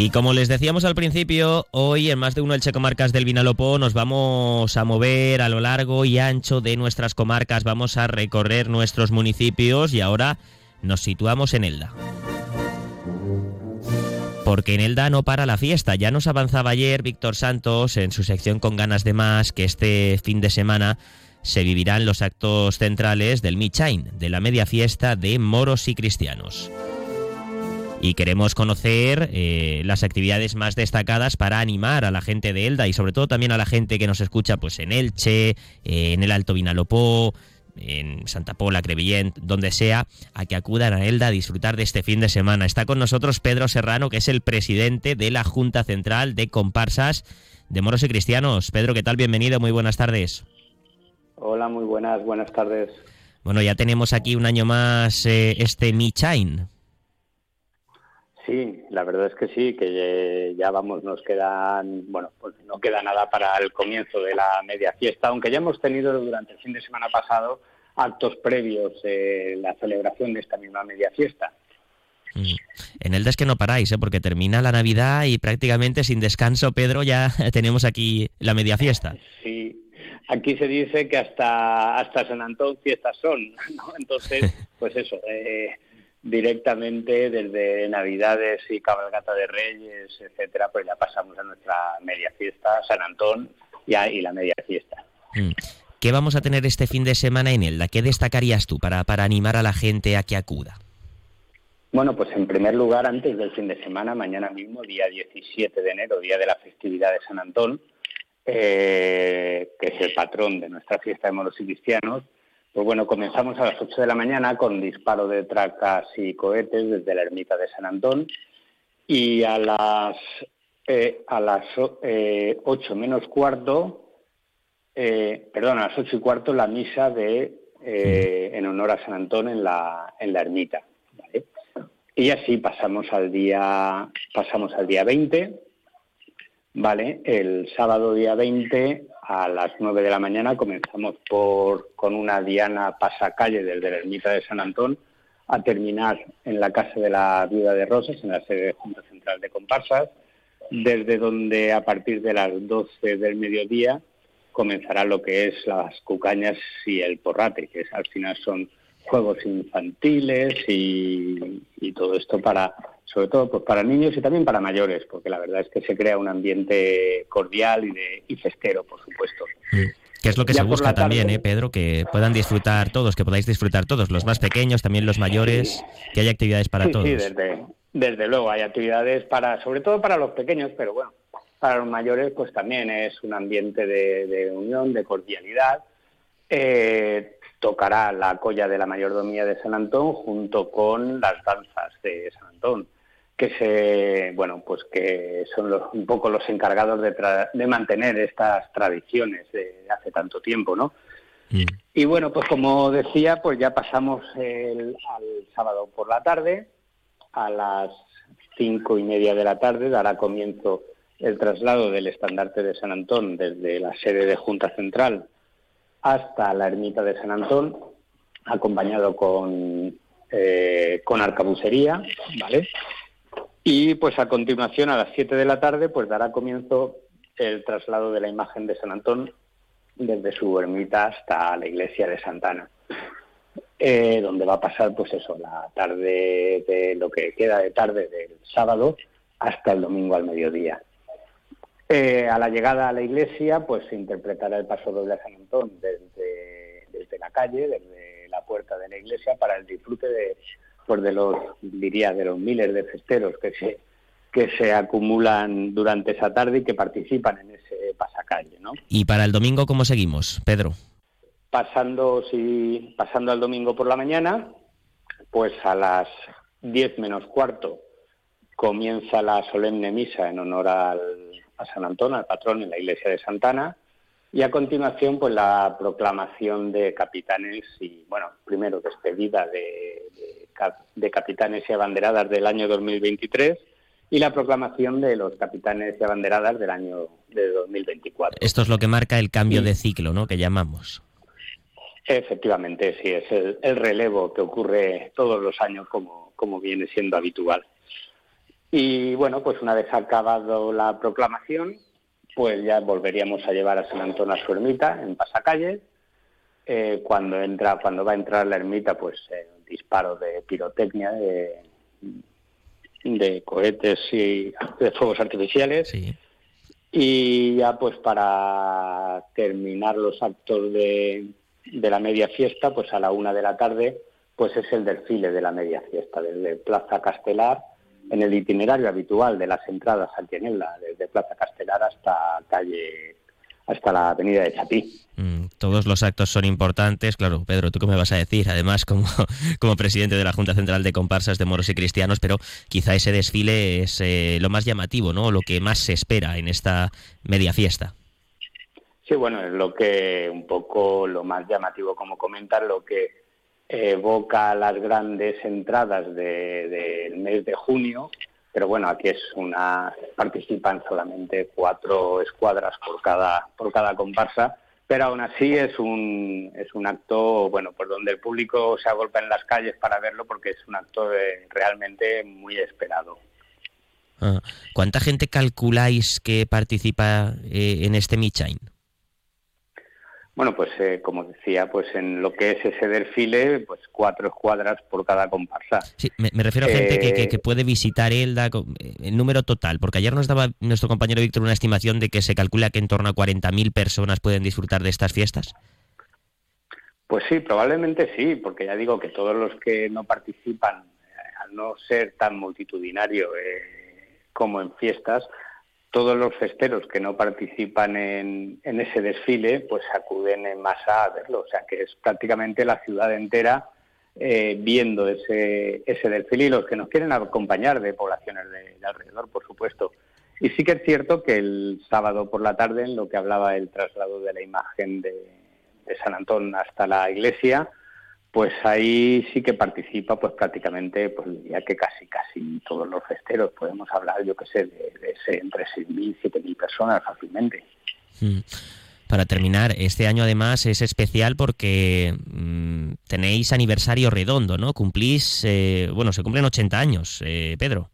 Y como les decíamos al principio, hoy en más de uno el Checomarcas del Vinalopó nos vamos a mover a lo largo y ancho de nuestras comarcas, vamos a recorrer nuestros municipios y ahora nos situamos en Elda. Porque en Elda no para la fiesta. Ya nos avanzaba ayer Víctor Santos en su sección con ganas de más que este fin de semana se vivirán los actos centrales del Michain, de la media fiesta de moros y cristianos y queremos conocer eh, las actividades más destacadas para animar a la gente de Elda y sobre todo también a la gente que nos escucha pues en Elche, eh, en el Alto Vinalopó, en Santa Pola, Crevillent, donde sea, a que acudan a Elda a disfrutar de este fin de semana. Está con nosotros Pedro Serrano, que es el presidente de la Junta Central de Comparsas de Moros y Cristianos. Pedro, ¿qué tal? Bienvenido, muy buenas tardes. Hola, muy buenas, buenas tardes. Bueno, ya tenemos aquí un año más eh, este Michain. Sí, la verdad es que sí, que ya vamos, nos quedan, bueno, pues no queda nada para el comienzo de la media fiesta, aunque ya hemos tenido durante el fin de semana pasado actos previos en la celebración de esta misma media fiesta. Mm. En el es que no paráis, ¿eh? porque termina la Navidad y prácticamente sin descanso, Pedro, ya tenemos aquí la media fiesta. Sí, aquí se dice que hasta, hasta San Antón fiestas son, ¿no? Entonces, pues eso, eh, directamente desde Navidades y Cabalgata de Reyes, etcétera, pues ya pasamos a nuestra media fiesta, San Antón y, y la media fiesta. Mm. ¿Qué vamos a tener este fin de semana en Elda? ¿Qué destacarías tú para, para animar a la gente a que acuda? Bueno, pues en primer lugar, antes del fin de semana, mañana mismo, día 17 de enero, día de la festividad de San Antón, eh, que es el patrón de nuestra fiesta de moros y cristianos, pues bueno, comenzamos a las 8 de la mañana con disparo de tracas y cohetes desde la ermita de San Antón y a las eh, a las eh, 8 menos cuarto, eh, perdón, a las 8 y cuarto la misa de eh, en honor a San Antón en la en la ermita. Y así pasamos al día pasamos al día 20, ¿vale? El sábado día 20 a las 9 de la mañana comenzamos por, con una diana pasacalle desde la ermita de San Antón a terminar en la casa de la Viuda de Rosas, en la sede de Junta Central de Comparsas, desde donde a partir de las 12 del mediodía comenzará lo que es las cucañas y el porrate, que al final son juegos infantiles y, y todo esto para sobre todo pues para niños y también para mayores, porque la verdad es que se crea un ambiente cordial y, de, y festero, por supuesto. Mm. Que es lo que se busca también, ¿eh, Pedro? Que puedan disfrutar todos, que podáis disfrutar todos, los más pequeños, también los mayores, que haya actividades para todos. Sí, desde, desde luego, hay actividades para, sobre todo para los pequeños, pero bueno, para los mayores pues también es un ambiente de, de unión, de cordialidad. Eh, tocará la colla de la mayordomía de San Antón junto con las danzas de San Antón que se bueno pues que son los, un poco los encargados de, de mantener estas tradiciones de hace tanto tiempo no mm. y bueno pues como decía pues ya pasamos el, al sábado por la tarde. A las cinco y media de la tarde dará comienzo el traslado del estandarte de San Antón desde la sede de Junta Central hasta la ermita de San Antón acompañado con eh, con arcabucería vale y pues a continuación, a las 7 de la tarde, pues dará comienzo el traslado de la imagen de San Antón desde su ermita hasta la iglesia de Santana, eh, donde va a pasar pues eso, la tarde de lo que queda de tarde del sábado hasta el domingo al mediodía. Eh, a la llegada a la iglesia, pues se interpretará el paso doble a San Antón desde, desde la calle, desde la puerta de la iglesia, para el disfrute de, pues de los, diría, de los miles de festeros que se, que se acumulan durante esa tarde y que participan en ese pasacalle, ¿no? ¿Y para el domingo cómo seguimos, Pedro? Pasando, si, pasando al domingo por la mañana, pues a las 10 menos cuarto comienza la solemne misa en honor al, a San Antón, al patrón en la iglesia de Santana, y a continuación, pues la proclamación de capitanes y, bueno, primero despedida de, de, capitanes y abanderadas del año 2023 y la proclamación de los capitanes y abanderadas del año de 2024. Esto es lo que marca el cambio de ciclo, ¿no? Que llamamos. Efectivamente, sí, es el, el, relevo que ocurre todos los años como, como viene siendo habitual. Y bueno, pues una vez acabado la proclamación, pues ya volveríamos a llevar a San Antonio a su ermita en Pasacalles. Eh, cuando entra, cuando va a entrar la ermita, pues eh, disparo de pirotecnia, de, de cohetes y de fuegos artificiales. Y ya pues para terminar los actos de, de la media fiesta, pues a la una de la tarde, pues es el desfile de la media fiesta, desde Plaza Castelar, en el itinerario habitual de las entradas a Tienela, desde Plaza Castelar hasta calle hasta la avenida de Chapí. Mm, todos los actos son importantes, claro, Pedro, ¿tú qué me vas a decir? Además, como, como presidente de la Junta Central de Comparsas de Moros y Cristianos, pero quizá ese desfile es eh, lo más llamativo, ¿no? Lo que más se espera en esta media fiesta. Sí, bueno, es lo que un poco lo más llamativo, como comentar, lo que evoca las grandes entradas del mes de junio, pero bueno, aquí es una participan solamente cuatro escuadras por cada por cada comparsa, pero aún así es un es un acto bueno, por donde el público se agolpa en las calles para verlo porque es un acto realmente muy esperado. Ah, ¿Cuánta gente calculáis que participa eh, en este Michain? Bueno, pues eh, como decía, pues en lo que es ese desfile, pues cuatro escuadras por cada comparsa. Sí, me, refiero a gente que, que, eh, puede visitar Elda, eh, el número total, porque ayer nos daba nuestro compañero Víctor una estimación de que se calcula que en torno a 40.000 personas pueden disfrutar de estas fiestas. Pues sí, probablemente sí, porque ya digo que todos los que no participan, al no ser tan multitudinario como en fiestas, todos los festeros que no participan en, ese desfile, pues acuden en masa a verlo. O sea que es prácticamente la ciudad entera eh, viendo ese, ese desfile y los que nos quieren acompañar de poblaciones de, alrededor, por supuesto. Y sí que es cierto que el sábado por la tarde, en lo que hablaba el traslado de la imagen de, de San Antón hasta la iglesia, pues ahí sí que participa pues prácticamente pues diría que casi casi todos los festeros. Podemos hablar yo que sé de, de entre 6.000 7.000 personas fácilmente. Mm. para terminar este año además es especial porque mm, tenéis aniversario redondo no cumplís eh, bueno se cumplen 80 años eh, Pedro.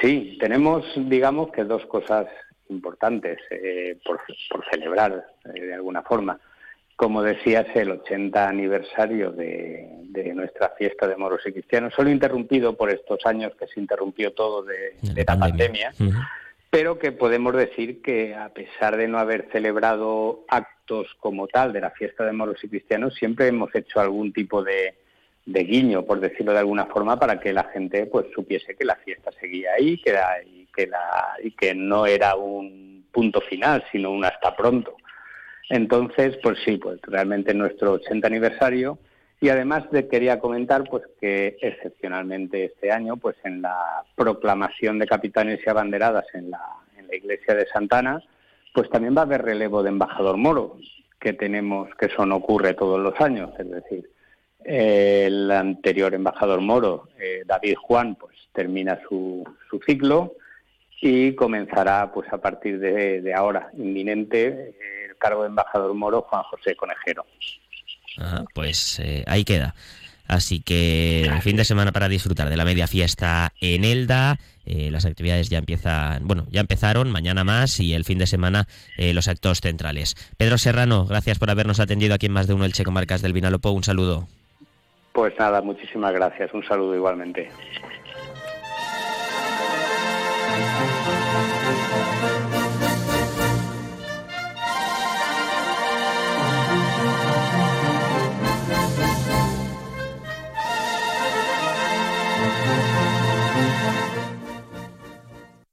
Sí tenemos digamos que dos cosas importantes eh, por, por celebrar de alguna forma como decías, el 80 aniversario de, nuestra fiesta de moros y cristianos, solo interrumpido por estos años que se interrumpió todo de, la pandemia, pero que podemos decir que a pesar de no haber celebrado actos como tal de la fiesta de moros y cristianos, siempre hemos hecho algún tipo de, guiño, por decirlo de alguna forma, para que la gente pues supiese que la fiesta seguía ahí que y, que la, y que no era un punto final, sino un hasta pronto. Entonces, pues sí, pues realmente nuestro 80 aniversario. Y además de, quería comentar pues que excepcionalmente este año, pues en la proclamación de capitanes y abanderadas en la, en la iglesia de Santana, pues también va a haber relevo de embajador moro, que tenemos, que eso ocurre todos los años, es decir, el anterior embajador moro, eh, David Juan, pues termina su, su ciclo y comenzará pues a partir de, ahora, inminente, el cargo de embajador moro Juan José Conejero. Ah, pues eh, ahí queda. Así que el fin de semana para disfrutar de la media fiesta en Elda. Eh, las actividades ya empiezan, bueno, ya empezaron, mañana más y el fin de semana eh, los actos centrales. Pedro Serrano, gracias por habernos atendido aquí en más de uno el Checo Marcas del Vinalopó. Un saludo. Pues nada, muchísimas gracias. Un saludo igualmente.